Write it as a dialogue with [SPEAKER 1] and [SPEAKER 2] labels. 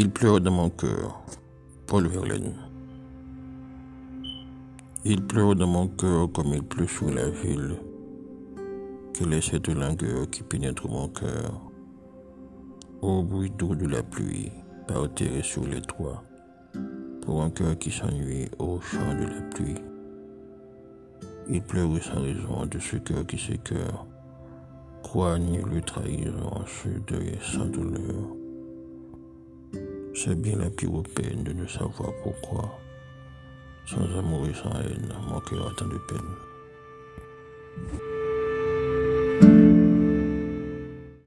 [SPEAKER 1] Il pleure dans mon cœur. Paul Verlaine. Il pleure dans mon cœur comme il pleut sous la ville. Quelle est cette langueur qui pénètre mon cœur? Au bruit doux de la pluie, par terre sur les toits, pour un cœur qui s'ennuie au chant de la pluie. Il pleure sans raison de ce cœur qui s'écœure, croit ni le trahir en ce deuil sans douleur. C'est bien la pire peine de ne savoir pourquoi. Sans amour et sans haine, mon cœur a tant de peine.